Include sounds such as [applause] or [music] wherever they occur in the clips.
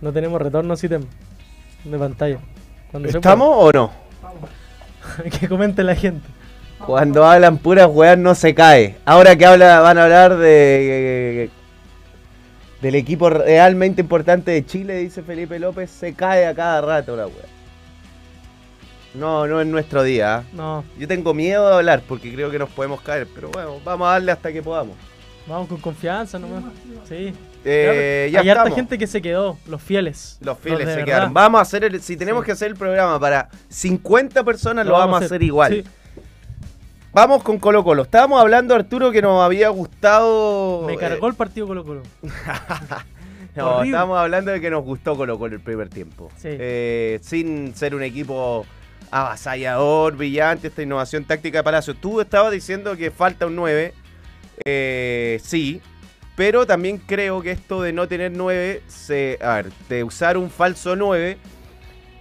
No tenemos retorno sitem de pantalla. Cuando ¿Estamos o no? [laughs] que comente la gente. Cuando hablan puras weas no se cae. Ahora que habla, van a hablar de del equipo realmente importante de Chile, dice Felipe López, se cae a cada rato la wea. No, no es nuestro día. ¿ah? No, Yo tengo miedo de hablar porque creo que nos podemos caer, pero bueno, vamos a darle hasta que podamos. Vamos con confianza nomás. Sí. Eh, ya Hay harta estamos. gente que se quedó, los fieles. Los fieles se verdad. quedaron. Vamos a hacer el, si tenemos Sí. que hacer el programa para 50 personas, lo, vamos a hacer igual. Sí. Vamos con Colo Colo. Estábamos hablando, Arturo, que nos había gustado. Me eh, cargó el partido Colo Colo. [laughs] No, [laughs] Horrible. estábamos hablando de que nos gustó Colo Colo el primer tiempo. Sí. Eh, sin ser un equipo avasallador, brillante, esta innovación táctica de Palacio. Tú estabas diciendo que falta un 9. Eh, sí. Pero también creo que esto de no tener 9, se, a ver, de usar un falso 9,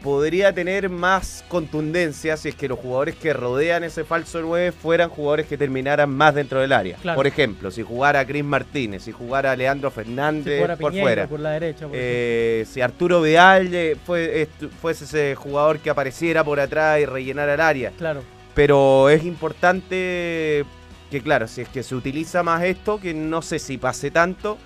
podría tener más contundencia si es que los jugadores que rodean ese falso 9 fueran jugadores que terminaran más dentro del área. Claro. Por ejemplo, si jugara Chris Martínez, si jugara Leandro Si Fernández por Piñeiro, fuera. por la derecha. por Eh, si Arturo Vidal fue, fuese ese jugador que apareciera por atrás y rellenara el área. Claro. Pero es importante que, claro, si es que se utiliza más esto, que no sé si pase tanto,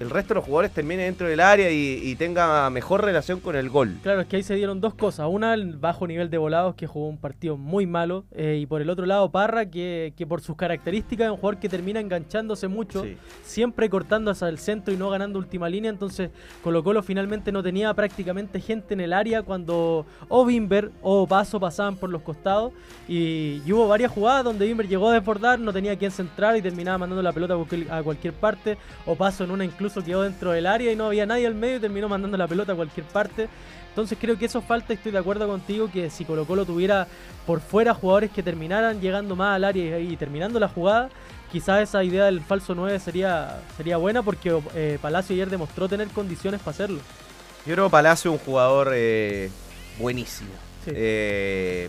el resto de los jugadores termine dentro del área y, y tenga mejor relación con el gol. Claro, es que ahí se dieron dos cosas. Una, el bajo nivel de volados, que jugó un partido muy malo. eh, y por el otro lado, Parra, que, que por sus características es un jugador que termina enganchándose mucho. Sí. Siempre cortando hacia el centro y no ganando última línea. Entonces, Colo Colo finalmente no tenía prácticamente gente en el área cuando o Bimber o Paso pasaban por los costados. Y, y hubo varias jugadas donde Bimber llegó a desbordar, no tenía quien centrar y terminaba mandando la pelota a cualquier- a cualquier parte. O Paso en una incluso quedó dentro del área y no había nadie al medio y terminó mandando la pelota a cualquier parte. Entonces creo que eso falta, estoy de acuerdo contigo, que si Colo Colo tuviera por fuera jugadores que terminaran llegando más al área y, y terminando la jugada, quizás esa idea del falso 9 sería, sería buena porque eh, Palacio ayer demostró tener condiciones para hacerlo. Yo creo que Palacio es un jugador eh, buenísimo. Sí. Eh,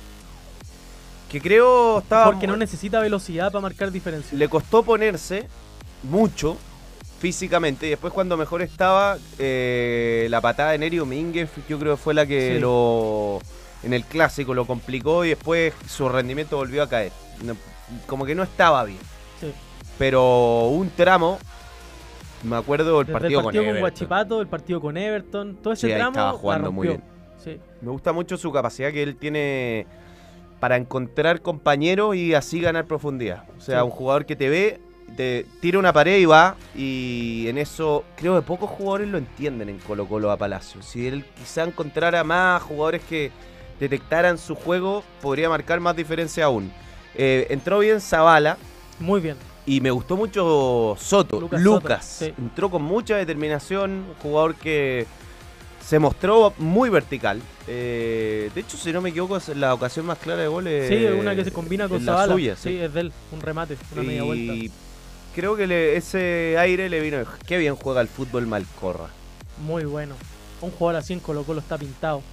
que creo estaba... Porque no necesita velocidad para marcar diferencia. le costó ponerse mucho físicamente y después cuando mejor estaba eh, la patada de Neri Domínguez yo creo que fue la que Sí. lo en el clásico lo complicó y después su rendimiento volvió a caer como que no estaba bien Sí. pero un tramo me acuerdo del partido, el partido con, Everton. Guachipato, el partido con Everton, todo ese Sí, tramo estaba jugando muy rompió. Sí. me gusta mucho su capacidad que él tiene para encontrar compañeros y así ganar profundidad. O sea, un jugador que te ve, te tira una pared y va. Y en eso creo que pocos jugadores lo entienden en Colo Colo a Palacio. Si él quizá encontrara más jugadores que detectaran su juego, podría marcar más diferencia aún. Eh, entró bien Zavala. Muy bien. Y me gustó mucho Soto, Lucas Lucas. Soto, sí. Entró con mucha determinación, un jugador que se mostró muy vertical. Eh, de hecho, si no me equivoco, es la ocasión más clara de goles. Sí, una que se combina con es la Zavala. suya, sí. sí. es de él, un remate, una media vuelta. Creo que le- ese aire le vino. Qué bien juega el fútbol Malcorra. Muy bueno. Un jugador así en Colo Colo está pintado.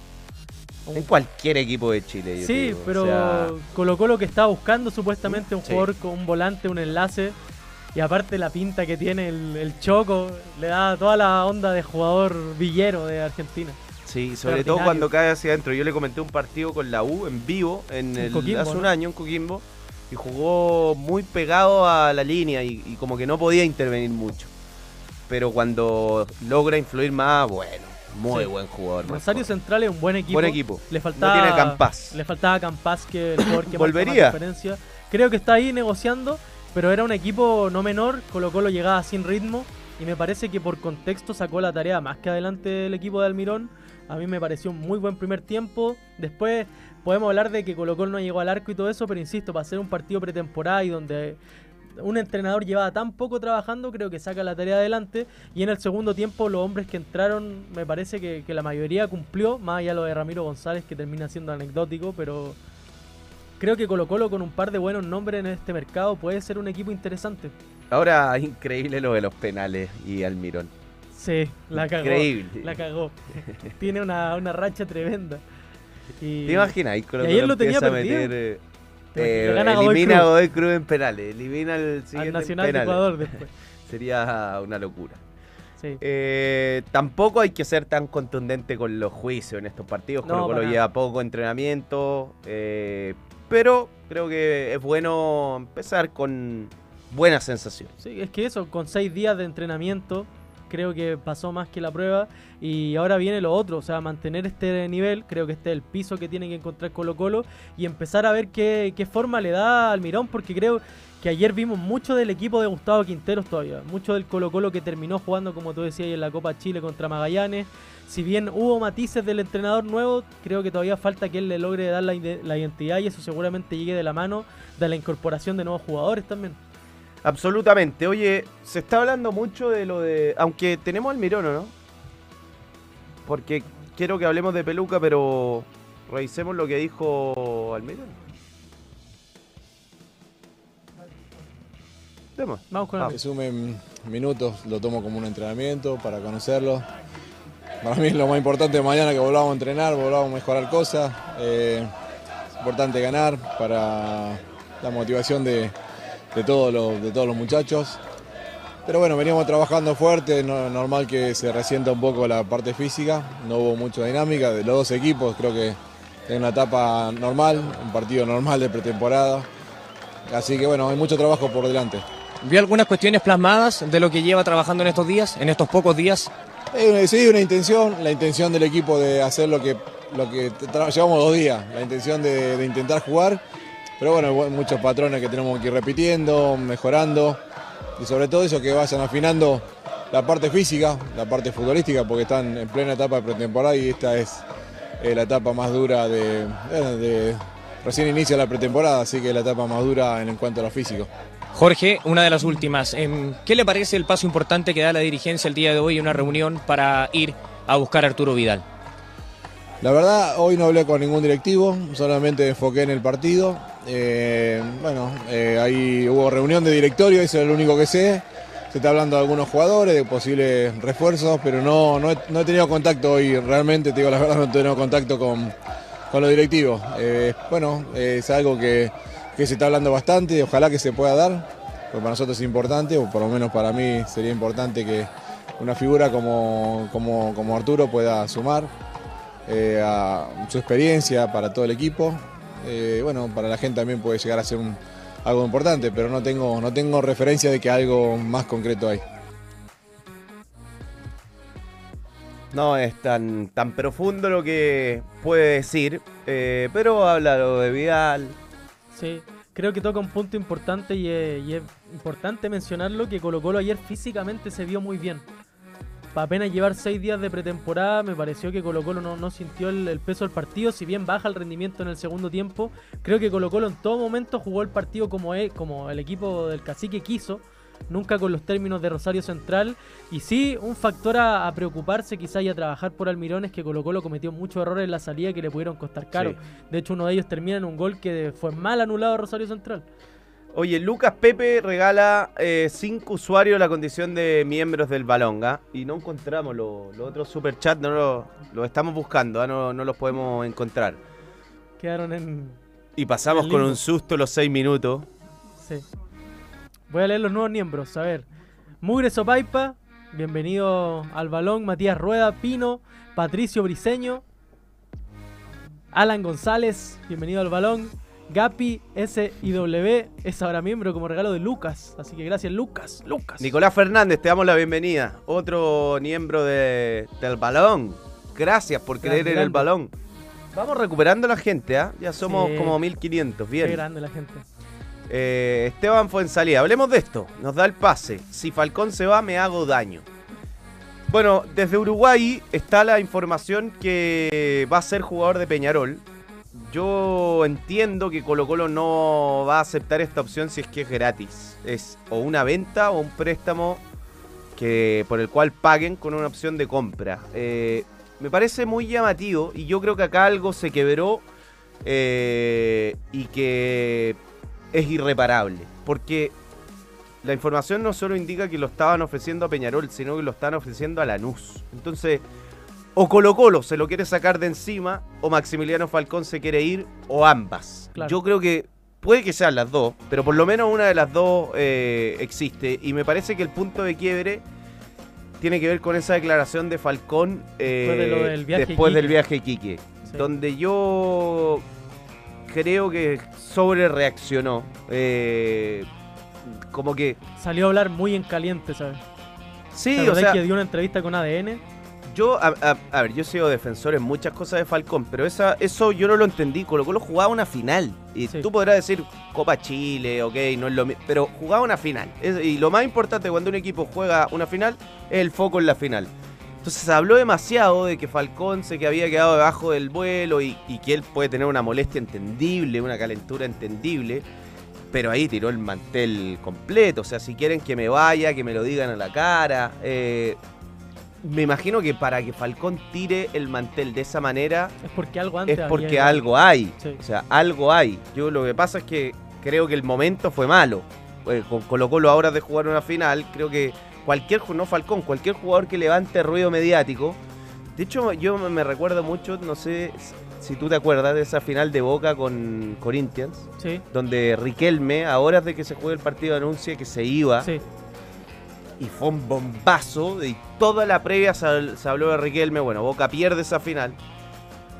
Un- En cualquier equipo de Chile. yo Sí, digo. O pero sea, Colo Colo que estaba buscando supuestamente un Sí. jugador con un volante, un enlace. Y aparte la pinta que tiene el, el Choco, le da toda la onda de jugador villero de Argentina. Sí, sobre todo cuando cae hacia adentro. Yo le comenté un partido con la U en vivo en En el- Coquimbo, hace un año en Coquimbo y jugó muy pegado a la línea y, y como que no podía intervenir mucho. Pero cuando logra influir más, bueno, muy Sí. buen jugador. Rosario Marco. Central es un buen equipo. Buen equipo. Le faltaba, No tiene Campás. Le faltaba Campás, que el jugador que Volvería. más diferencia. Creo que está ahí negociando, pero era un equipo no menor. Colo Colo llegaba sin ritmo y me parece que por contexto sacó la tarea más que adelante el equipo de Almirón. A mí me pareció un muy buen primer tiempo. Después podemos hablar de que Colo Colo no llegó al arco y todo eso, pero insisto, para ser un partido pretemporada y donde un entrenador llevaba tan poco trabajando, creo que saca la tarea adelante. Y en el segundo tiempo, los hombres que entraron, me parece que, que la mayoría cumplió, más allá lo de Ramiro González, que termina siendo anecdótico, pero creo que Colo Colo con un par de buenos nombres en este mercado puede ser un equipo interesante. Ahora, [laughs] increíble lo de los penales y Almirón. Sí, la cagó. Increíble. La cagó. Tiene una, una racha tremenda. Y ¿Te imaginas? Colo y ayer lo tenía perdido. meter, eh, eh, elimina a Cruz. Godoy Cruz en penales. Elimina el al siguiente en Nacional de. Ecuador [laughs] después. Sería una locura. Eh, tampoco hay que ser tan contundente con los juicios en estos partidos. No, Colo lleva poco entrenamiento. Eh, pero creo que es bueno empezar con buena sensación. Sí, es que eso, con seis días de entrenamiento, creo que pasó más que la prueba. Y ahora viene lo otro, o sea, mantener este nivel, creo que este es el piso que tiene que encontrar Colo Colo y empezar a ver qué, qué forma le da al Mirón, porque creo que ayer vimos mucho del equipo de Gustavo Quinteros todavía, mucho del Colo Colo que terminó jugando, como tú decías, en la Copa Chile contra Magallanes. Si bien hubo matices del entrenador nuevo, creo que todavía falta que él le logre dar la, la identidad y eso seguramente llegue de la mano de la incorporación de nuevos jugadores también. Absolutamente. Oye, se está hablando mucho de lo de... Aunque tenemos al Mirón, ¿no? Porque quiero que hablemos de Peluca, pero revisemos lo que dijo Almirón. Vamos con Que sumen minutos, lo tomo como un entrenamiento para conocerlo. Para mí es lo más importante de mañana que volvamos a entrenar, volvamos a mejorar cosas. Eh, es importante ganar para la motivación de, todos los, de todos los muchachos. Pero bueno, veníamos trabajando fuerte, normal que se resienta un poco la parte física, no hubo mucha dinámica de los dos equipos, creo que es una etapa normal, un partido normal de pretemporada. Así que bueno, hay mucho trabajo por delante. ¿Vio algunas cuestiones plasmadas de lo que lleva trabajando en estos días, en estos pocos días? sí, una intención, la intención del equipo de hacer lo que, lo que llevamos dos días, la intención de, intentar jugar, pero bueno, muchos patrones que tenemos que ir repitiendo, mejorando, y sobre todo eso que vayan afinando la parte física, la parte futbolística, porque están en plena etapa de pretemporada y esta es eh, la etapa más dura de, de, Recién inicia la pretemporada, así que la etapa más dura en cuanto a lo físico. Jorge, una de las últimas. Em, ¿Qué le parece el paso importante que da la dirigencia el día de hoy en una reunión para ir a buscar a Arturo Vidal? La verdad, hoy no hablé con ningún directivo, solamente enfoqué en el partido. Eh, bueno, eh, ahí hubo reunión de directorio, eso es lo único que sé. Se está hablando de algunos jugadores, de posibles refuerzos, pero no, no, he, tenido contacto hoy, realmente, te digo la verdad, no he tenido contacto con, con los directivos. Eh, bueno, es algo que que se está hablando bastante, ojalá que se pueda dar, porque para nosotros es importante, o por lo menos para mí sería importante que una figura como, como, Arturo pueda sumar eh, a su experiencia para todo el equipo. Eh, bueno, para la gente también puede llegar a ser algo importante, pero no tengo, no tengo referencia de que algo más concreto hay. No es tan, tan profundo lo que puede decir, eh, pero habla lo de Vidal, Sí, creo que toca un punto importante y es, importante mencionarlo que Colo Colo ayer físicamente se vio muy bien. Para apenas llevar seis días de pretemporada, me pareció que Colo Colo no, sintió el, peso del partido, si bien baja el rendimiento en el segundo tiempo, creo que Colo Colo en todo momento jugó el partido como, como el equipo del cacique quiso, nunca con los términos de Rosario Central. Y sí, un factor a, preocuparse quizá y a trabajar por Almirón es que Colo Colo cometió muchos errores en la salida que le pudieron costar caro. De hecho, uno de ellos termina en un gol que fue mal anulado a Rosario Central. Oye, Lucas Pepe regala eh, cinco usuarios la condición de miembros del Balonga y no encontramos los otros superchats, no los lo estamos buscando, ¿ah? no, no los podemos encontrar. Quedaron en... Y pasamos con un susto los seis minutos. Sí. Voy a leer los nuevos miembros. A ver. Mugre Sopaipa. Bienvenido al balón. Matías Rueda, Pino, Patricio Briseño. Alan González. Bienvenido al balón. Gapi SIW es ahora miembro como regalo de Lucas. Así que gracias, Lucas. Lucas. Nicolás Fernández, te damos la bienvenida. Otro miembro de, del balón. Gracias por creer en el balón. Vamos recuperando la gente, ¿ah? Ya somos como 1500. Bien. Qué grande la gente. Eh, Esteban fue en salida. Hablemos de esto. Nos da el pase. Si Falcón se va, me hago daño. Bueno, desde Uruguay está la información que va a ser jugador de Peñarol. Yo entiendo que Colo Colo no va a aceptar esta opción si es que es gratis. Es o una venta o un préstamo que, por el cual paguen con una opción de compra. Eh, me parece muy llamativo y yo creo que acá algo se quebró eh, y que es irreparable. Porque la información no solo indica que lo estaban ofreciendo a Peñarol, sino que lo están ofreciendo a Lanús. Entonces, o Colo Colo se lo quiere sacar de encima, o Maximiliano Falcón se quiere ir, o ambas. Yo creo que puede que sean las dos, pero por lo menos una de las dos eh, existe. Y me parece que el punto de quiebre tiene que ver con esa declaración de Falcón eh, Después de lo del viaje después del viaje Sí. donde yo creo que sobre reaccionó. como que Salió a hablar muy en caliente, ¿sabes? sí, ¿Te o sea, que dio una entrevista con ADN? Yo a, a- a ver, yo he sido defensor en muchas cosas de Falcón, pero esa, eso yo no lo entendí. Colo Colo jugaba una final y Sí. tú podrás decir Copa Chile, ok, no es lo mismo, pero jugaba una final. Es- y lo más importante cuando un equipo juega una final es el foco en la final. Entonces se habló demasiado de que Falcón se que había quedado debajo del vuelo y, y que él puede tener una molestia entendible, una calentura entendible. Pero ahí tiró el mantel completo. O sea, si quieren que me vaya, que me lo digan a la cara. Eh, me imagino que para que Falcón tire el mantel de esa manera Es porque algo antes es porque algo hay. Sí. O sea, algo hay. Yo lo que pasa es que creo que el momento fue malo. Eh, con Colo Colo ahora de jugar una final, creo que cualquier, no Falcón, cualquier jugador que levante ruido mediático. De hecho, yo me recuerdo mucho, no sé si tú te acuerdas de esa final de Boca con Corinthians, Sí, donde Riquelme, a horas de que se juegue el partido, anuncia que se iba sí. Y fue un bombazo. Y toda la previa se, se habló de Riquelme. Bueno, Boca pierde esa final.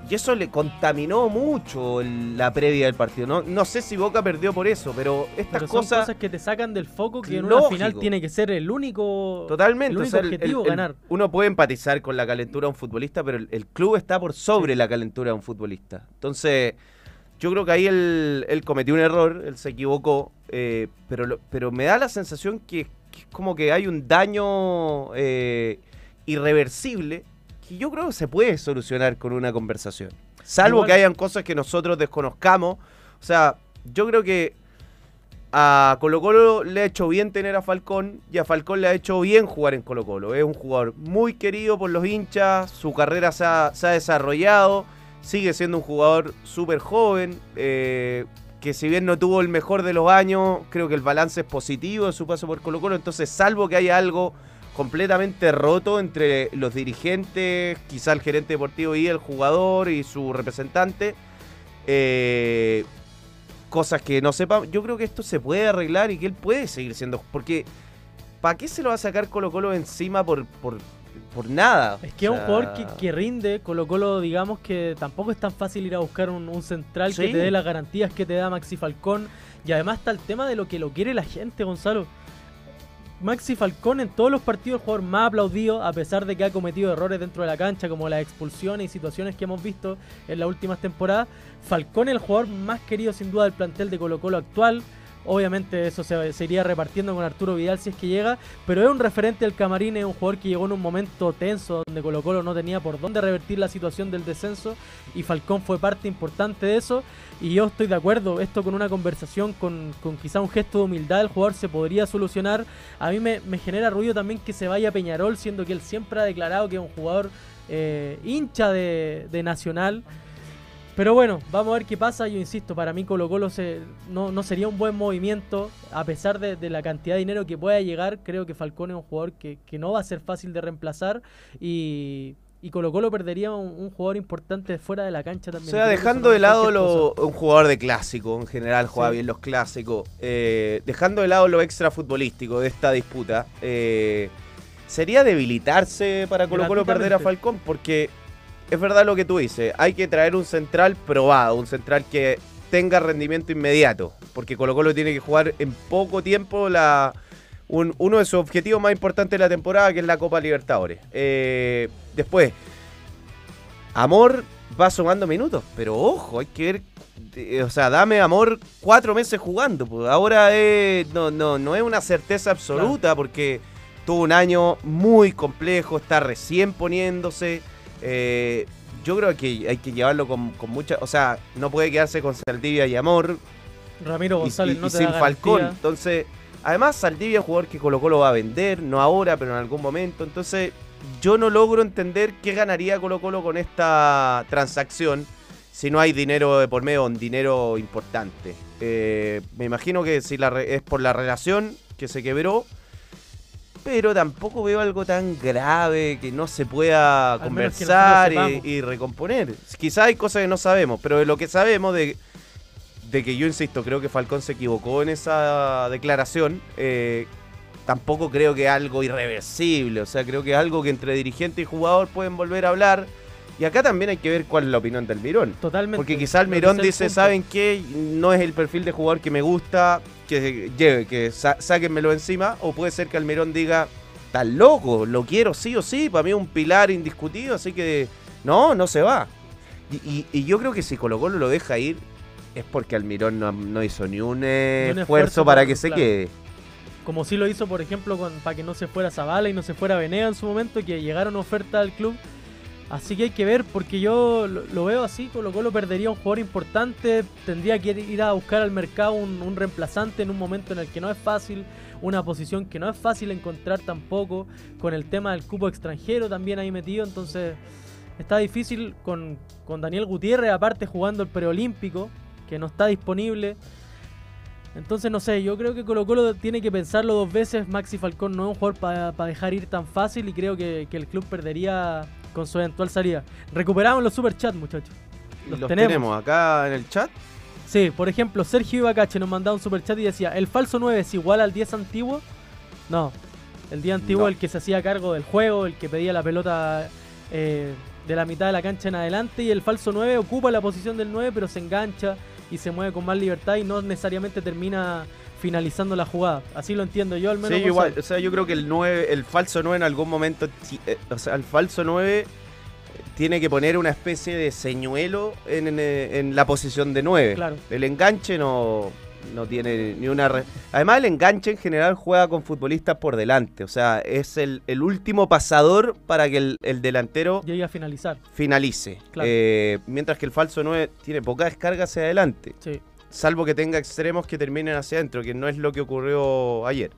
Y eso le contaminó mucho el- la previa del partido. No, no sé si Boca perdió por eso, pero estas Pero son cosas, cosas que te sacan del foco que en una final tiene que ser el único. Totalmente. El o sea, objetivo, el- el- ganar. uno puede empatizar con la calentura de un futbolista, pero el, club está por sobre la calentura de un futbolista. Entonces, yo creo que ahí él, él cometió un error, él se equivocó, eh, pero, pero me da la sensación que es como que hay un daño eh, irreversible que yo creo que se puede solucionar con una conversación. Salvo Igual- que hayan cosas que nosotros desconozcamos. O sea, yo creo que a Colo Colo le ha hecho bien tener a Falcón y a Falcón le ha hecho bien jugar en Colo Colo. Es un jugador muy querido por los hinchas, su carrera se ha, se ha desarrollado, sigue siendo un jugador súper joven, eh, que si bien no tuvo el mejor de los años, creo que el balance es positivo de su paso por Colo Colo, entonces salvo que haya algo completamente roto entre los dirigentes, quizá el gerente deportivo y el jugador y su representante, eh, cosas que no sepa, yo creo que esto se puede arreglar y que él puede seguir siendo. Porque, ¿para qué se lo va a sacar Colo Colo encima por, por, por nada? Es que es un jugador que, que rinde, Colo Colo, digamos que tampoco es tan fácil ir a buscar un, un central que te dé las garantías que te da Maxi Falcón. Y además está el tema de lo que lo quiere la gente, Gonzalo. Maxi Falcón en todos los partidos el jugador más aplaudido, a pesar de que ha cometido errores dentro de la cancha, como las expulsiones y situaciones que hemos visto en las últimas temporadas. Falcón es el jugador más querido sin duda del plantel de Colo Colo actual. Obviamente eso se, iría repartiendo con Arturo Vidal si es que llega, pero es un referente del camarín, es un jugador que llegó en un momento tenso donde Colo Colo no tenía por dónde revertir la situación del descenso y Falcón fue parte importante de eso y yo estoy de acuerdo, esto con una conversación, con, con quizá un gesto de humildad del jugador se podría solucionar. A mí me, genera ruido también que se vaya Peñarol, siendo que él siempre ha declarado que es un jugador eh, hincha de, de Nacional. Pero bueno, vamos a ver qué pasa. Yo insisto, para mí Colo Colo se, no, no sería un buen movimiento. A pesar de, de la cantidad de dinero que pueda llegar, creo que Falcón es un jugador que, que no va a ser fácil de reemplazar. Y, y Colo Colo perdería un, un jugador importante fuera de la cancha O también. sea, Creo que eso dejando de lado lo- un jugador de clásico, en general juega Sí. bien los clásicos, eh, dejando de lado lo extra futbolístico de esta disputa, eh, sería debilitarse para Colo Colo perder a. Falcón, porque es verdad lo que tú dices, hay que traer un central probado, un central que tenga rendimiento inmediato, porque Colo Colo tiene que jugar en poco tiempo la, un- uno de sus objetivos más importantes de la temporada, que es la Copa Libertadores. Eh, después, Amor va sumando minutos, pero ojo, hay que ver. eh, O sea, dame amor cuatro meses jugando. pues. Ahora es- no, no, no es una certeza absoluta porque tuvo un año muy complejo, está recién poniéndose. Eh, yo creo que hay que llevarlo con, con mucha. O sea, no puede quedarse con Saldivia y Amor Ramiro y, González y- no y te sin da Falcón. garantía. Entonces, además Saldivia es un jugador que Colo Colo va a vender, no ahora, pero en algún momento. Entonces, yo no logro entender qué ganaría Colo Colo con esta transacción si no hay dinero de por medio, un dinero importante. Eh, me imagino que si la re- es por la relación que se quebró. Pero tampoco veo algo tan grave que no se pueda conversar y, recomponer. Quizá hay cosas que no sabemos, pero de lo que sabemos de, de que yo insisto, creo que Falcón se equivocó en esa declaración. eh, tampoco creo que algo irreversible. O sea, creo que es algo que entre dirigente y jugador pueden volver a hablar. Y acá también hay que ver cuál es la opinión del Mirón. Totalmente. Porque quizá el Mirón el dice. ¿saben qué? No es el perfil de jugador que me gusta, que lleve, que sa- sáquenmelo encima. O puede ser que Almirón diga, estás loco, lo quiero sí o sí, para mí es un pilar indiscutido, así que no, no se va. Y, y- y yo creo que si Colo Colo lo deja ir, es porque Almirón no, no hizo ni un, eh, Ni un esfuerzo, esfuerzo para que se quede. Como sí lo hizo, por ejemplo, con, para que no se fuera Zavala y no se fuera Venega en su momento, que llegaron ofertas al club. Así que hay que ver, porque yo lo, veo así, Colo Colo perdería un jugador importante, tendría que ir a buscar al mercado un, reemplazante en un momento en el que no es fácil, una posición que no es fácil encontrar tampoco, con el tema del cupo extranjero también ahí metido, entonces está difícil con, con Daniel Gutiérrez, aparte jugando el preolímpico, que no está disponible. Entonces, no sé, yo creo que Colo Colo tiene que pensarlo dos veces. Maxi Falcón no es un jugador para dejar ir tan fácil y creo que el club perdería con su eventual salida. Recuperamos los superchats, muchachos. Los los tenemos. tenemos. acá en el chat. Sí, por ejemplo, Sergio Ibacache nos mandaba un superchat y decía, ¿el falso 9 es igual al 10 antiguo? No, el 10 antiguo No. el que se hacía cargo del juego, el que pedía la pelota eh, de la mitad de la cancha en adelante y el falso 9 ocupa la posición del 9 pero se engancha y se mueve con más libertad y no necesariamente termina finalizando la jugada. Así lo entiendo yo al menos. Sí, igual, o sea, yo creo que el 9, el falso 9 en algún momento, eh, o sea, el falso 9 tiene que poner una especie de señuelo en, en, eh, en la posición de 9. Claro. El enganche no, no tiene ni una... re- Además, el enganche en general juega con futbolistas por delante, o sea, es el, el último pasador para que el, el delantero Llega a finalizar. finalice. Claro. Eh, mientras que el falso 9 tiene poca descarga hacia adelante, Sí. Salvo que tenga extremos que terminen hacia adentro, que no es lo que ocurrió ayer.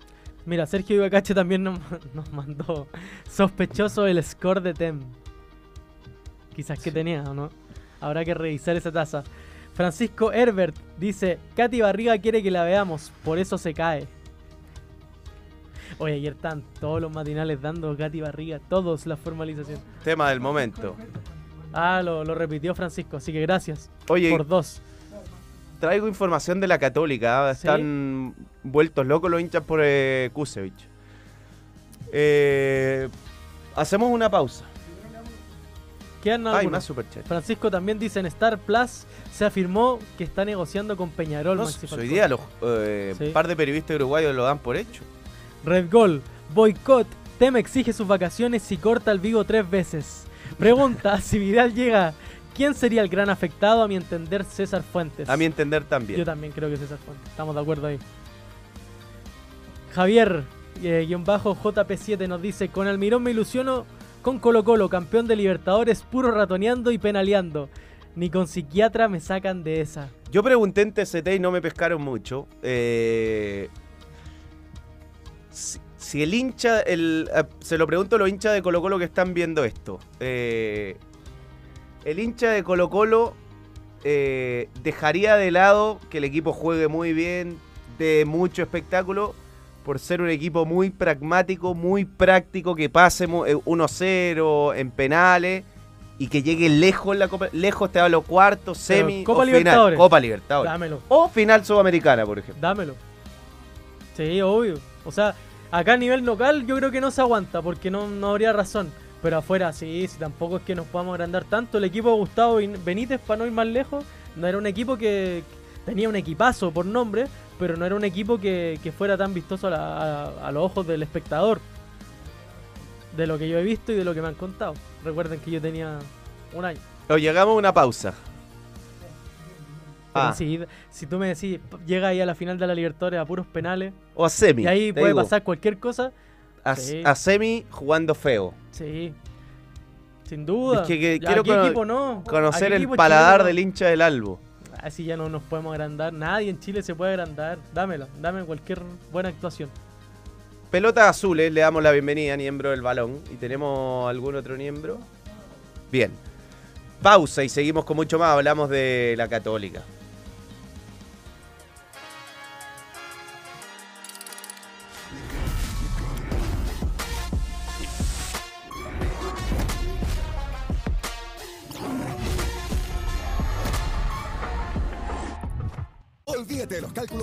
Mira, Sergio Ibacache también nos, nos mandó sospechoso el score de Tem. Quizás que tenía, ¿o no? Habrá que revisar esa taza. Francisco Herbert dice, Katy Barriga quiere que la veamos, por eso se cae. Oye, ayer están todos los matinales dando Katy Barriga, todos la formalización. Tema del momento. Ah, lo, lo repitió Francisco, así que gracias Oye, por dos. Traigo información de la Católica. ¿ah? ¿Sí? Están vueltos locos los hinchas por eh, Kusevich. Eh, hacemos una pausa. Quedan Hay más superchat. Francisco también dice en Star Plus se afirmó que está negociando con Peñarol. No, Maxi si hoy día los eh, Sí. par de periodistas uruguayos lo dan por hecho. Red Gol, boicot, Tem exige sus vacaciones y corta el vivo tres veces. Pregunta, [laughs] si Vidal llega, ¿quién sería el gran afectado? A mi entender, César Fuentes. A mi entender también. Yo también creo que César Fuentes. Estamos de acuerdo ahí. Javier, eh, guion bajo JP7 nos dice, con Almirón me ilusiono con Colo Colo, campeón de Libertadores, puro ratoneando y penaleando. Ni con psiquiatra me sacan de esa. Yo pregunté en TCT y no me pescaron mucho. Eh, si, si el hincha, el, eh, se lo pregunto a los hinchas de Colo Colo que están viendo esto. Eh, el hincha de Colo Colo eh, dejaría de lado que el equipo juegue muy bien, de mucho espectáculo, por ser un equipo muy pragmático, muy práctico, que pase mu- eh, 1-0 en penales y que llegue lejos en la Copa. Lejos te hablo cuartos, Pero semi Copa o final. Libertadores. Copa Libertadores. Dámelo. O final sudamericana, por ejemplo. Dámelo. Sí, obvio. O sea, acá a nivel local yo creo que no se aguanta porque no, no habría razón. Pero afuera sí, sí, tampoco es que nos podamos agrandar tanto. El equipo de Gustavo Ben- Benítez, para no ir más lejos, no era un equipo que tenía un equipazo por nombre, pero no era un equipo que, que fuera tan vistoso a, la- a- a los ojos del espectador. De lo que yo he visto y de lo que me han contado. Recuerden que yo tenía un año. O llegamos a una pausa. Ah, si, si tú me decís, llega ahí a la final de la Libertadores a puros penales, o a semi. y ahí puede digo. pasar cualquier cosa, A, Sí. a semi jugando feo. Sí. Sin duda. Es que- quiero ¿a qué cono- equipo no? ¿A Conocer el paladar del hincha del Albo. Así ya no nos podemos agrandar. Nadie en Chile se puede agrandar. Dámela. Dame cualquier buena actuación. Pelotas azules, le damos la bienvenida a Niembro del Balón. ¿Y tenemos algún otro Niembro? Bien. Pausa y seguimos con mucho más. Hablamos de la Católica.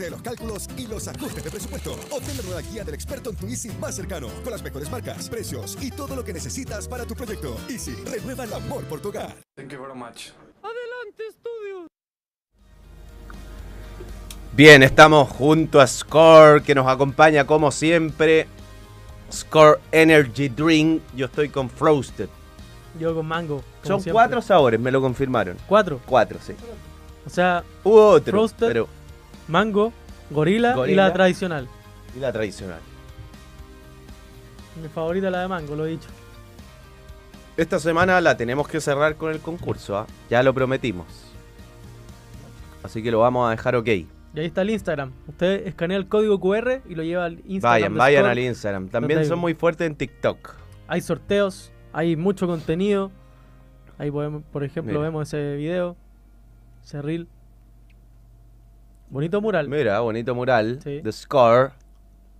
Olvídate de los cálculos y los ajustes de presupuesto. Obtén la nueva guía del experto en tu Easy más cercano, con las mejores marcas, precios y todo lo que necesitas para tu proyecto. Easy, renueva el amor por tu hogar. Thank you very much. Adelante, estudios. Bien, estamos junto a Score, que nos acompaña como siempre. Score Energy Drink. Yo estoy con Frosted. Yo con mango. como Son siempre. cuatro sabores, me lo confirmaron. Cuatro. Cuatro, sí. O sea, Hubo otro, Frosted. pero mango, gorila, y Gorila. la tradicional. y la tradicional. Mi favorita la de mango, lo he dicho. Esta semana la tenemos que cerrar con el concurso, ¿ah? ya lo prometimos. Así que lo vamos a dejar ok. Y ahí está el Instagram. Usted escanea el código QR y lo lleva al Instagram. Vayan, vayan al Instagram. También son muy fuertes en TikTok. Hay sorteos, hay mucho contenido. Ahí podemos, por ejemplo, Mira. vemos ese video, ese reel. Bonito mural. Mira, bonito mural Sí. de Score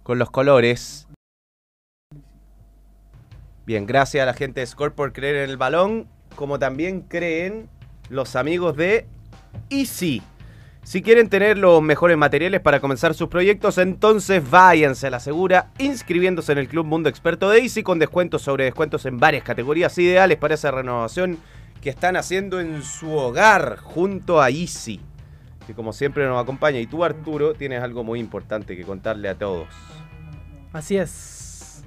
con los colores. Bien, gracias a la gente de Score por creer en el balón, como también creen los amigos de Easy. Si quieren tener los mejores materiales para comenzar sus proyectos, entonces váyanse a la segura inscribiéndose en el Club Mundo Experto de Easy con descuentos sobre descuentos en varias categorías ideales para esa renovación que están haciendo en su hogar junto a Easy como siempre nos acompaña. Y tú, Arturo, tienes algo muy importante que contarle a todos. Así es.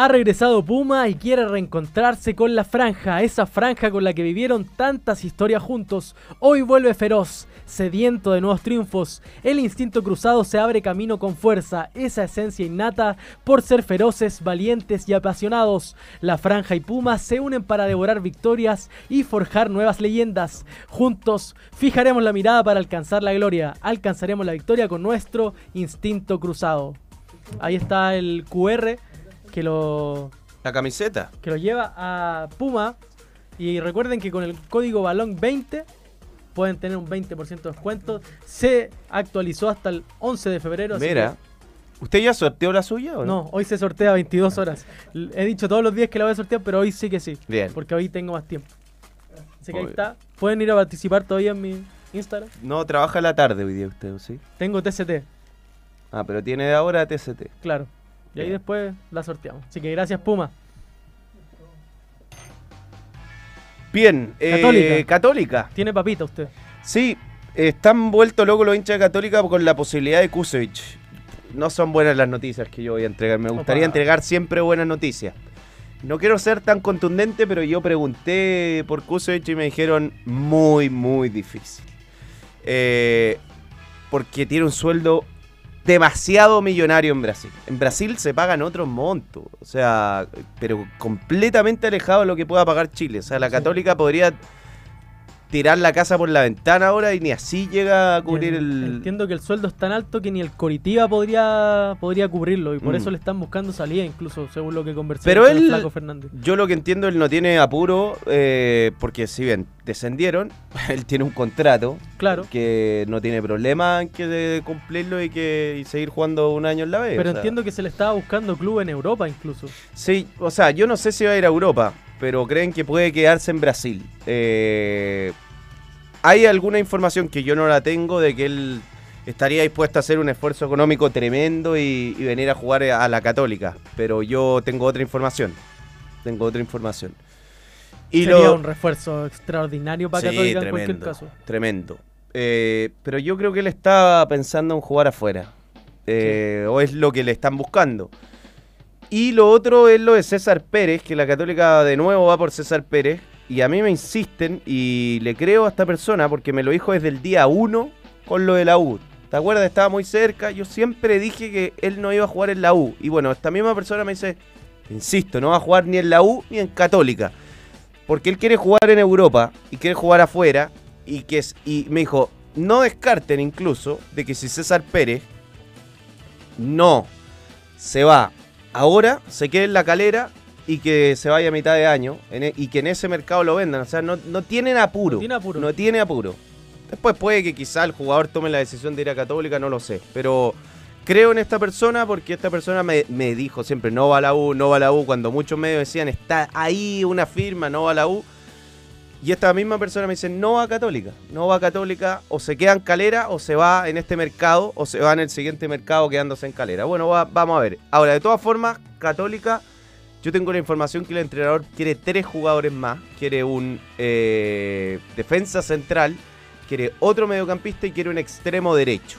Ha regresado Puma y quiere reencontrarse con la franja, esa franja con la que vivieron tantas historias juntos. Hoy vuelve feroz, sediento de nuevos triunfos. El instinto cruzado se abre camino con fuerza, esa esencia innata por ser feroces, valientes y apasionados. La franja y Puma se unen para devorar victorias y forjar nuevas leyendas. Juntos fijaremos la mirada para alcanzar la gloria. Alcanzaremos la victoria con nuestro instinto cruzado. Ahí está el QR que lo, La camiseta. que lo lleva a Puma. Y recuerden que con el código balón 20 pueden tener un 20% de descuento. Se actualizó hasta el 11 de febrero. Mira. ¿Usted ya sorteó la suya o no? no, hoy se sortea a 22 horas. He dicho todos los días que la voy a sortear, pero hoy sí que sí. Bien. Porque hoy tengo más tiempo. Así que ahí está. Pueden ir a participar todavía en mi Instagram. No, trabaja la tarde hoy día usted, ¿o ¿sí? Tengo TCT, Ah, pero tiene de ahora TCT. claro. Y ahí después la sorteamos. Así que gracias, Puma. Bien. eh, Católica. Católica. Tiene papita usted. Sí, están vueltos locos los hinchas de Católica con la posibilidad de Kusevich. No son buenas las noticias que yo voy a entregar. Me gustaría Opa. entregar siempre buenas noticias. No quiero ser tan contundente, pero yo pregunté por Kusevich y me dijeron muy, muy difícil. Eh, porque tiene un sueldo demasiado millonario en Brasil. En Brasil se pagan otros montos, o sea, pero completamente alejado de lo que pueda pagar Chile. O sea, la. Católica podría tirar la casa por la ventana ahora y ni así llega a cubrir el... Entiendo que el sueldo es tan alto que ni el Coritiba podría, podría cubrirlo. Y por Mm. eso le están buscando salida, incluso según lo que conversé Pero con el él- Flaco Fernández. Yo lo que entiendo, él no tiene apuro, eh, porque si bien descendieron, [laughs] él tiene un contrato Claro. que no tiene problema en que de cumplirlo y que y seguir jugando un año en la B. Pero sea. entiendo que se le estaba buscando club en Europa incluso. Sí, o sea, yo no sé si va a ir a Europa, pero creen que puede quedarse en Brasil. Eh, hay alguna información que yo no la tengo de que él estaría dispuesto a hacer un esfuerzo económico tremendo y, y venir a jugar a la Católica, pero yo tengo otra información. tengo otra información. Y Sería lo, un refuerzo extraordinario para Sí, Católica en cualquier tremendo, caso. Tremendo. Eh, pero yo creo que él está pensando en jugar afuera. Eh, O es lo que le están buscando. Y lo otro es lo de César Pérez, que la Católica de nuevo va por César Pérez. Y a mí me insisten y le creo a esta persona porque me lo dijo desde el día 1 con lo de la U. ¿Te acuerdas? Estaba muy cerca. Yo siempre dije que él no iba a jugar en la U. Y bueno, esta misma persona me dice, insisto, no va a jugar ni en la U ni en Católica. Porque él quiere jugar en Europa y quiere jugar afuera. Y, que es, y me dijo, no descarten incluso de que si César Pérez no se va ahora, se quede en la calera y que se vaya a mitad de año en e- y que en ese mercado lo vendan. O sea, no, no tienen apuro. No tiene apuro. No tiene apuro. Después puede que quizá el jugador tome la decisión de ir a Católica, no lo sé. Pero creo en esta persona porque esta persona me, me dijo siempre, no va a la U, no va a la U. Cuando muchos medios decían, está ahí una firma, no va a la U. Y esta misma persona me dice, no va Católica. No va Católica, o se queda en Calera, o se va en este mercado, o se va en el siguiente mercado quedándose en Calera. Bueno, va- vamos a ver. Ahora, de todas formas, Católica, yo tengo la información que el entrenador quiere tres jugadores más. Quiere un eh, defensa central, quiere otro mediocampista y quiere un extremo derecho.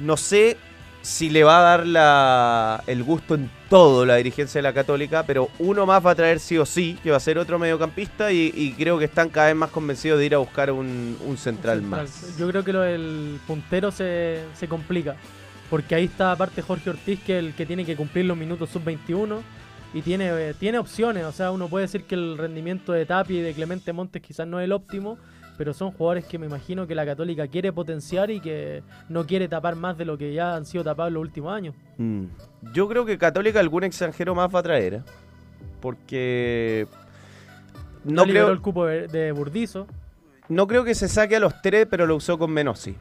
No sé si le va a dar la- el gusto en todo la dirigencia de la Católica, pero uno más va a traer sí o sí, que va a ser otro mediocampista y, y creo que están cada vez más convencidos de ir a buscar un, un central más. Yo creo que lo del puntero se, se complica. Porque ahí está aparte Jorge Ortiz, que es el que tiene que cumplir los minutos sub-21. Y tiene, eh, tiene opciones. O sea, uno puede decir que el rendimiento de Tapi y de Clemente Montes quizás no es el óptimo. Pero son jugadores que me imagino que la Católica quiere potenciar y que no quiere tapar más de lo que ya han sido tapados los últimos años. Mm. Yo creo que Católica algún extranjero más va a traer, ¿eh? porque no liberó creo, el cupo de, Burdizo. no creo que se saque a los tres, pero lo usó con Menossi.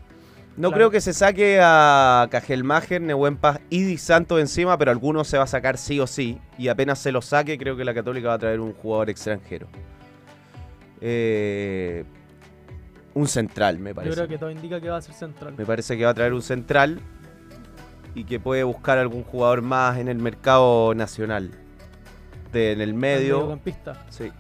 No Claro. creo que se saque a Cajelmacher, Nehuempas y Di Santos encima, pero alguno se va a sacar sí o sí. Y apenas se lo saque, creo que la Católica va a traer un jugador extranjero. Eh, un central, me Yo parece. creo que todo indica que va a ser central. Me parece que va a traer un central y que puede buscar algún jugador más en el mercado nacional. De, en el medio. mediocampista. Sí.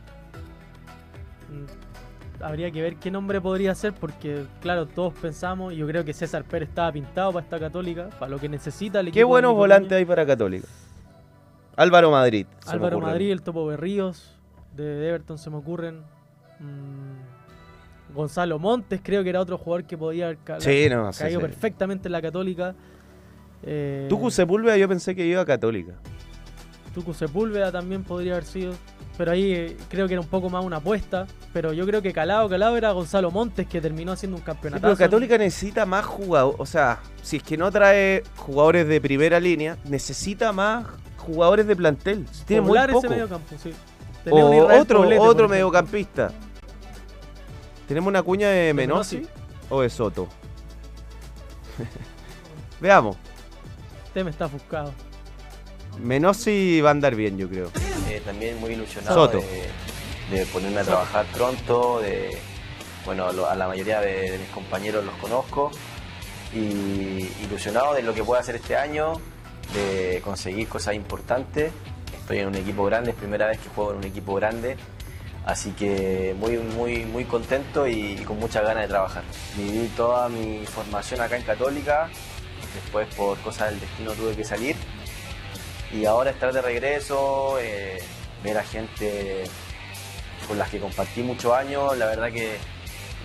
Mm, Habría que ver qué nombre podría ser porque, claro, todos pensamos, y yo creo que César Pérez estaba pintado para esta católica, para lo que necesita el equipo. Qué buenos volantes hay para Católica. Álvaro Madrid. Álvaro. Madrid, el Topo Berríos, de Everton se me ocurren. Mm, Gonzalo Montes, creo que era otro jugador que podía haber ca- Sí, no, sí, caído sí. perfectamente en la católica. Eh, Tucu Sepúlveda yo pensé que iba a Católica. Tucu Sepúlveda también podría haber sido. Pero ahí eh, creo que era un poco más una apuesta. Pero yo creo que Calado, Calado era Gonzalo Montes que terminó haciendo un Sí, campeonato. pero Católica necesita más jugadores. O sea, si es que no trae jugadores de primera línea, necesita más jugadores de plantel. Tiene muy poco. ese mediocampo, sí. Tenía un O otro, Poblete, otro mediocampista. ¿Tenemos una cuña de Menossi? Menossi o de Soto? [laughs] Veamos. Me está ofuscado. Menossi va a andar bien, yo creo. Eh, también muy ilusionado Soto. de, de ponerme a trabajar pronto, de bueno, lo- a la mayoría de, de mis compañeros los conozco y ilusionado de lo que pueda hacer este año, de conseguir cosas importantes. Estoy en un equipo grande, es primera vez que juego en un equipo grande, así que muy muy muy contento y, y con muchas ganas de trabajar. Viví toda mi formación acá en Católica, después por cosas del destino tuve que salir. Y ahora estar de regreso, eh, ver a gente con las que compartí muchos años, la verdad que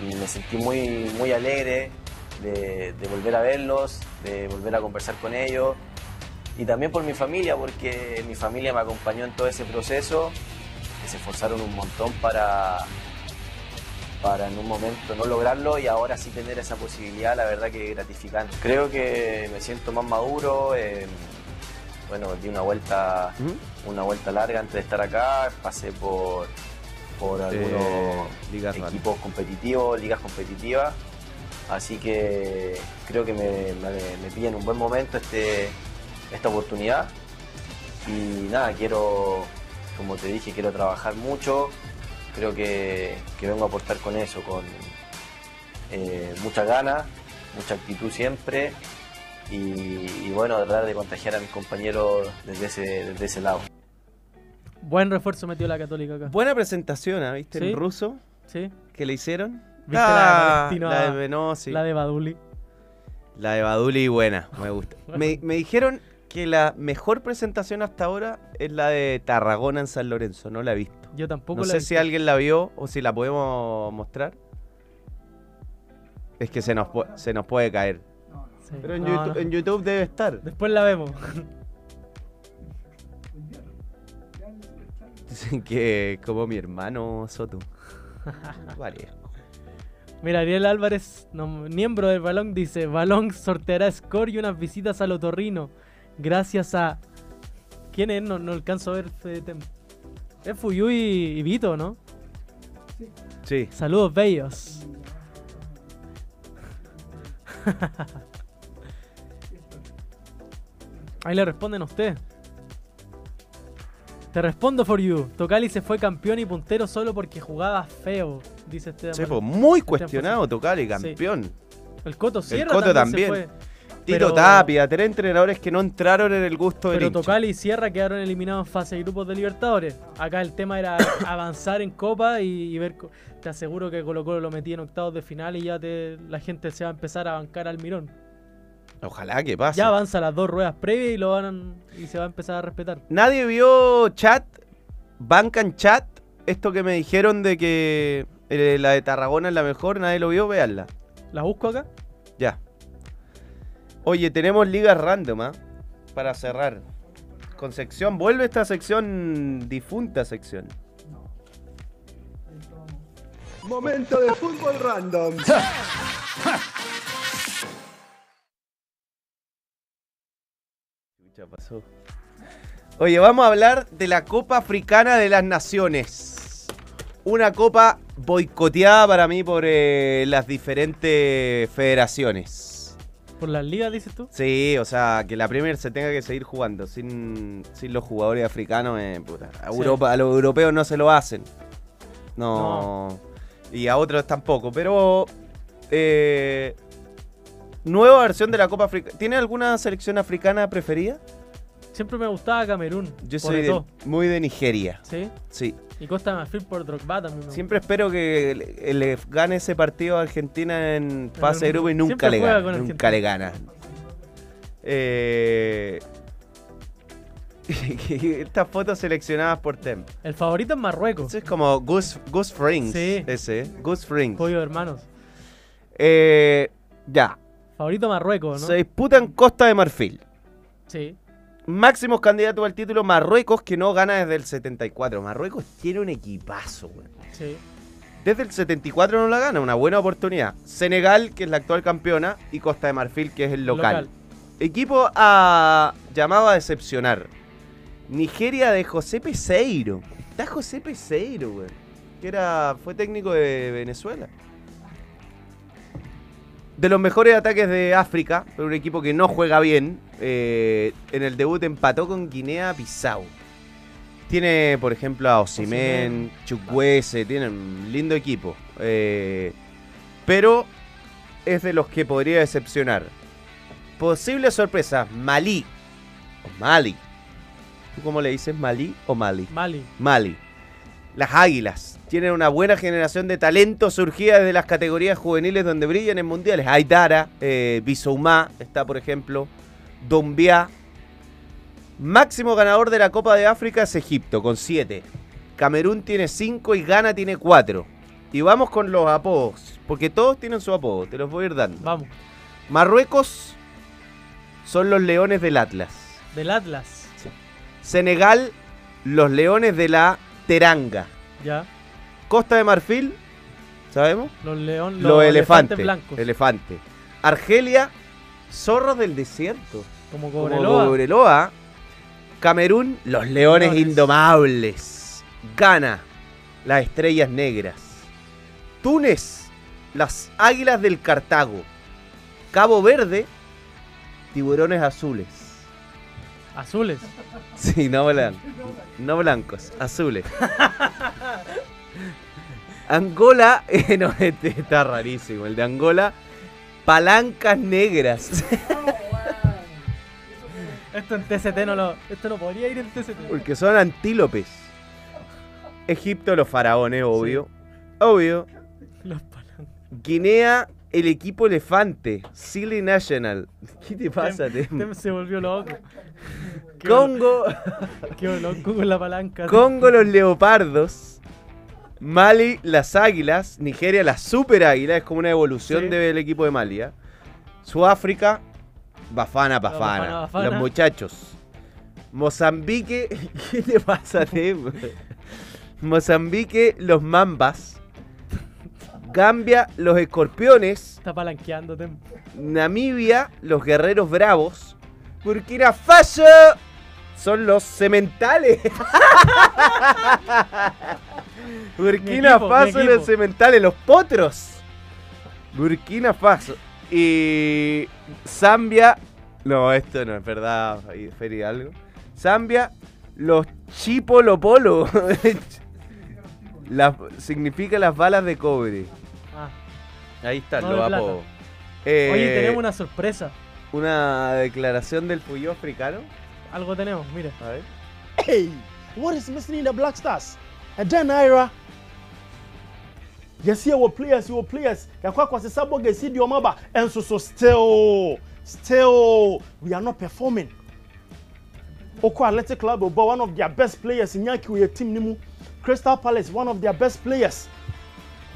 me sentí muy, muy alegre de, de volver a verlos, de volver a conversar con ellos. Y también por mi familia, porque mi familia me acompañó en todo ese proceso, que se esforzaron un montón para, para en un momento no lograrlo y ahora sí tener esa posibilidad, la verdad que gratificante. Creo que me siento más maduro. eh, bueno, di una vuelta, ¿Mm? una vuelta larga antes de estar acá, pasé por, por algunos ligas equipos competitivos, ligas competitivas, así que creo que me, me, me pilla en un buen momento este, esta oportunidad y nada, quiero, como te dije, quiero trabajar mucho, creo que, que vengo a aportar con eso, con eh, mucha ganas, mucha actitud siempre y, y bueno, tratar de contagiar a mis compañeros desde ese, desde ese lado. Buen refuerzo metió la Católica acá. Buena presentación, ¿ah? ¿viste? Sí. En ruso Sí. que le hicieron. ¿Viste la de Ah, la de Venosi. La de Baduli. La de Baduli, buena, me gusta. [laughs] me, me dijeron que la mejor presentación hasta ahora es la de Tarragona en San Lorenzo, no la he visto. Yo tampoco No la sé he si visto. alguien la vio o si la podemos mostrar. Es que se nos, se nos puede caer. Sí. Pero en, No, YouTube, no. en YouTube debe estar. Después la vemos. [laughs] Dicen que como mi hermano Soto. [laughs] Vale. Mira, Ariel Álvarez, no, miembro del Balón, dice: Balón sorteará score y unas visitas al otorrino. Gracias a. ¿Quién es? No, no alcanzo a ver este tema. Es Fuyui y Vito, ¿no? Sí. Saludos bellos. [laughs] Ahí le responden a usted. Te respondo for you. Tocali se fue campeón y puntero solo porque jugaba feo, dice este. Sí, pues, muy Este cuestionado Tocali, Sí. campeón. El Coto Sierra Coto también. también. se fue. Tito Pero- Tapia, tres entrenadores que no entraron en el gusto del Pero. Tocali y Sierra quedaron eliminados en fase de grupos de Libertadores. Acá el tema era [coughs] avanzar en Copa y, y ver. Te aseguro que Colo Colo lo metí en octavos de final y ya te, la gente se va a empezar a bancar al mirón. Ojalá que pase. Ya avanza las dos ruedas previas y lo van y se va a empezar a respetar. Nadie vio chat, bancan chat, esto que me dijeron de que eh, la de Tarragona es la mejor, nadie lo vio, véanla. ¿La busco acá? Oye, tenemos ligas random, ¿ah? Para cerrar. Con sección, vuelve esta sección, difunta sección. Momento de fútbol random. [laughs] Ya pasó. Oye, vamos a hablar de la Copa Africana de las Naciones. Una copa boicoteada para mí por eh, las diferentes federaciones. ¿Por las ligas, dices tú? Sí, o sea, que la Premier se tenga que seguir jugando sin, sin los jugadores africanos. eh, puta, a, Sí. Europa, a los europeos no se lo hacen. No. Y a otros tampoco. Pero. eh, nueva versión de la Copa Africana. ¿Tiene alguna selección africana preferida? Siempre me gustaba Camerún. Yo soy de- muy de Nigeria. ¿Sí? Sí. Y Costa de Marfil por Drogba también. me Siempre espero que le, le gane ese partido a Argentina en fase de grupo y nunca le gana. Nunca Argentina. le gana. Eh, [laughs] Estas fotos seleccionadas por Tem. El favorito es Marruecos. Ese es como Gus, Gus Frings. Sí. Ese. Gus Frings. Pollo de hermanos. Eh, ya. Favorito Marruecos, ¿no? Se disputa en Costa de Marfil. Sí. Máximos candidatos al título Marruecos que no gana desde el 74. Marruecos tiene un equipazo, güey. Sí. Desde el 74 no la gana, una buena oportunidad. Senegal, que es la actual campeona, y Costa de Marfil, que es el local. Equipo a... llamado a decepcionar. Nigeria de José Peseiro. Está José Peseiro, güey. Que era, fue técnico de Venezuela. De los mejores ataques de África, pero un equipo que no juega bien. eh, en el debut empató con Guinea-Bissau. Tiene, por ejemplo, a Osimen, Chukwueze, tiene un lindo equipo. eh, pero es de los que podría decepcionar. Posible sorpresa, Malí. O Mali. ¿Tú cómo le dices Malí o Mali? Mali. Mali. Las Águilas tienen una buena generación de talento surgida desde las categorías juveniles donde brillan en mundiales. Aidara, eh, está por ejemplo, Dombia. Máximo ganador de la Copa de África es Egipto, con 7. Camerún tiene 5 y Ghana tiene 4. Y vamos con los apodos, porque todos tienen su apodo, te los voy a ir dando. Vamos. Marruecos son los leones del Atlas. Del Atlas. Senegal, los leones de la Teranga. Ya. Costa de Marfil, ¿sabemos? Los leones. Los, elefantes. blancos. Elefante. Argelia, zorros del desierto. como. Cobreloa. Camerún, los leones, Leones. indomables. Ghana, las estrellas negras. Túnez, las águilas del Cartago. Cabo Verde, tiburones azules. Azules. Sí, no blancos. No blancos, azules. Angola, [laughs] eh, no, este está rarísimo. El de Angola, palancas negras. [laughs] Esto en TCT no lo. Esto no podría ir en TCT. Porque son antílopes. Egipto, los faraones, obvio. Obvio. Los palancas. Guinea, el equipo elefante. Silly National. ¿Qué te pasa, Tem? Tem se volvió loco. Congo, [laughs] Qué loco con la palanca. Congo, los leopardos. Mali, las águilas. Nigeria, las super águilas. Es como una evolución Sí. del equipo de Mali. ¿ah? Sudáfrica, Bafana, Bafana. Bafana, Bafana. Los muchachos. Mozambique, [laughs] ¿qué te pasa, Tem? Mozambique, los mambas. Gambia, los escorpiones. Está palanqueando, Tem. Namibia, los guerreros bravos. Burkina Faso son los sementales. [laughs] Burkina equipo, Faso, equipo. los sementales, los potros. Burkina Faso. Y Zambia. No, esto no es verdad, ahí, Feri, algo. Zambia, los chipolopolo. [laughs] Las- significa las balas de cobre. Ah. Ahí está, No lo plata. apodo. Oye, Eh, tenemos una sorpresa. Una declaración del Puyo africano. Algo tenemos, mira. A ver. Hey, what is missing in the Black Stars? And then Ira. Yes, here were players, you were players. Kakwa kwase sabo ge si di omaba. And so so still, still, we are not performing. Oko Athletic Club, but one of their best players in Yankee, we a team nimu. Crystal Palace, one of their best players.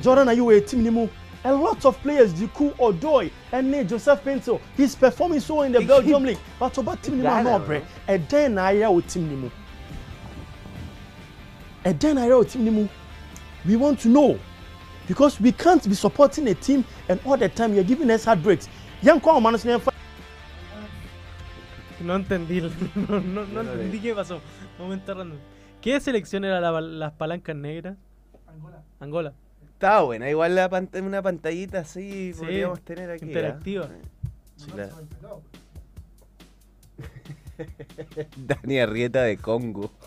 Jordan Ayew, a team nimu. A lot of players, Jiku Odoy, and ne Joseph Pinto. He's performing so in the Belgium League. But about team nimu, no, bre. And then Ira with team nimu. And then I wrote team Nimu, we want to know because we can't be supporting a team and all the time you're giving us hard breaks. Young Kwame Manus No entendí, no, no, no entendí qué pasó. Momento random. ¿Qué selección era la- las palancas negras? Angola. Angola. Está buena, igual la pant- una pantallita así Sí, podríamos tener aquí. ¿ah? interactiva. Sí, la- [laughs] Dani Arrieta de Congo. [laughs]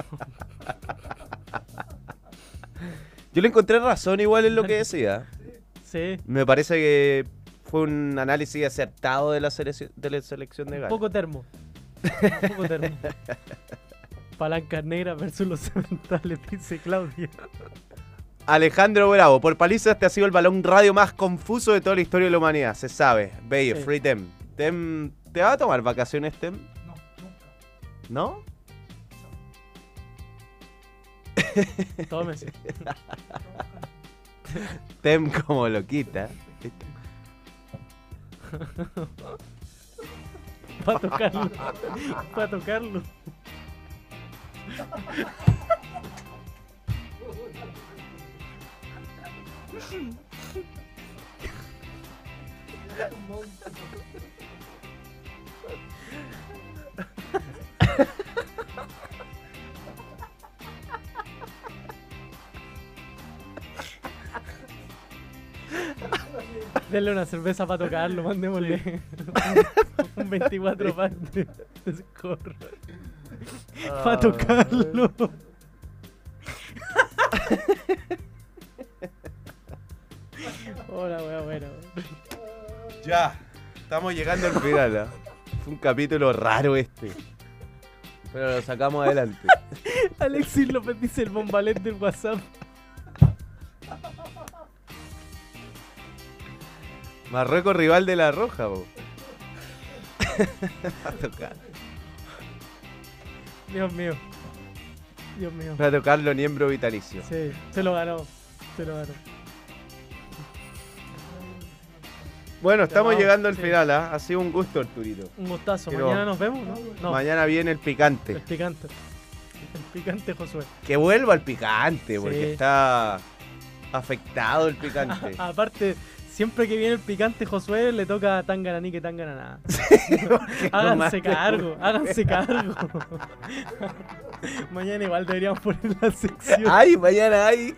Yo le encontré razón igual en lo que decía. Sí. Me parece que fue un análisis acertado de la, selec- de la selección de Ghana. poco termo. Un poco termo. [laughs] Palancas negras versus los cementales, dice Claudia. Alejandro Bravo, por paliza este ha sido el balón radio más confuso de toda la historia de la humanidad, se sabe. Bello, Sí. free Tem. Tem, ¿Te vas a tomar vacaciones, Tem? No, ¿No? Tómese. [laughs] Tem como loquita. Para tocarlo. Para tocarlo. [laughs] Denle una cerveza para tocarlo, mandémosle [laughs] un 24 pack de, de score. Para tocarlo. [laughs] Hola, bueno. Ya, estamos llegando al final. ¿ah? Fue un capítulo raro este. Pero lo sacamos adelante. [laughs] Alexis López dice el bombalet del WhatsApp. Marruecos rival de la Roja. [laughs] Va a tocar. Dios mío. Dios mío. Va a tocarlo miembro vitalicio. Sí, se lo ganó. Se lo ganó. Bueno, estamos llegando al sí. final, ¿ah? Ha sido un gusto, Arturito. Un gustazo. Pero- Mañana nos vemos, ¿no? No. Mañana viene el picante. El picante. El picante Josué. Que vuelva el picante, porque Sí. está afectado el picante. [laughs] Aparte, siempre que viene el picante Josué, le toca tan gananí que tan gananá. [laughs] háganse cargo, háganse cargo. Mañana igual deberíamos poner la sección. ¡Ay, mañana hay!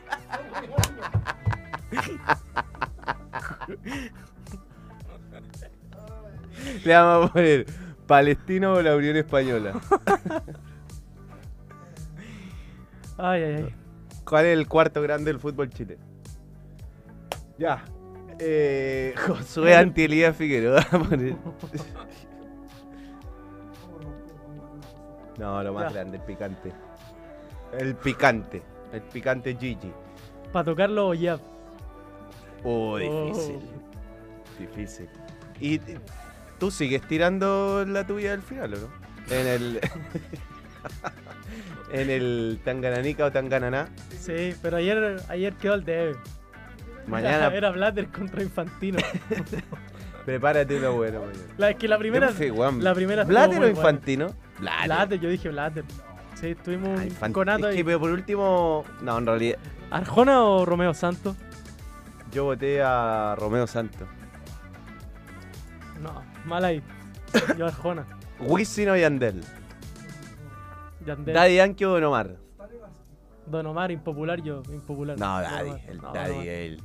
[laughs] [laughs] Le vamos a poner Palestino o la Unión Española. [laughs] Ay, ay, ay. ¿Cuál es el cuarto grande del fútbol chileno? Ya. Eh, Josué anti Elías Figueroa. va a poner. No, lo más Ya. grande, el picante. El picante. El picante Gigi. Para tocarlo o ya. Oh, difícil. Difícil. ¿Y y tú sigues tirando la tuya al final, no? En el. [laughs] en el Tangananica o Tangananá. Sí, pero ayer, ayer quedó el debe. Mañana [laughs] Era Blatter contra Infantino. [laughs] prepárate buena mañana. La, es que la primera. Fui, la primera ¿Blatter o. Infantino? Blatter, yo dije Blatter. Sí, estuvimos Ah, un conato es ahí. que, pero por último, no, en realidad, ¿Arjona o Romeo Santos? yo voté a Romeo Santos. No, mal ahí. [coughs] Yo Arjona. Wisin o Yandel. Yandel. Daddy Yankee o Don Omar. Don Omar, impopular, yo, impopular. No, Daddy. El No, Daddy, el,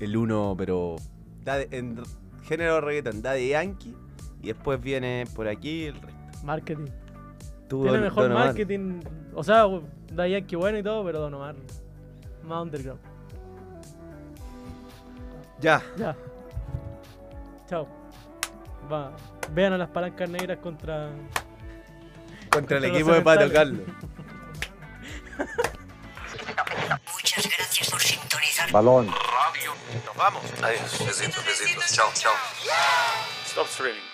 el uno, pero. Daddy- en género reggaeton, Daddy Yankee. Y después viene por aquí el resto. Marketing. Tú, Tiene Don- mejor Don marketing. O sea, Daddy Yankee bueno y todo, pero Don Omar. Más underground. Ya. Ya. Chao. Va. Vean a las palancas negras contra. Contra el Contra equipo de Pato. Carlos. Muchas gracias por sintonizar. Balón. Nos vamos. Adiós. Besitos, besitos. Chao, chao. Stop streaming.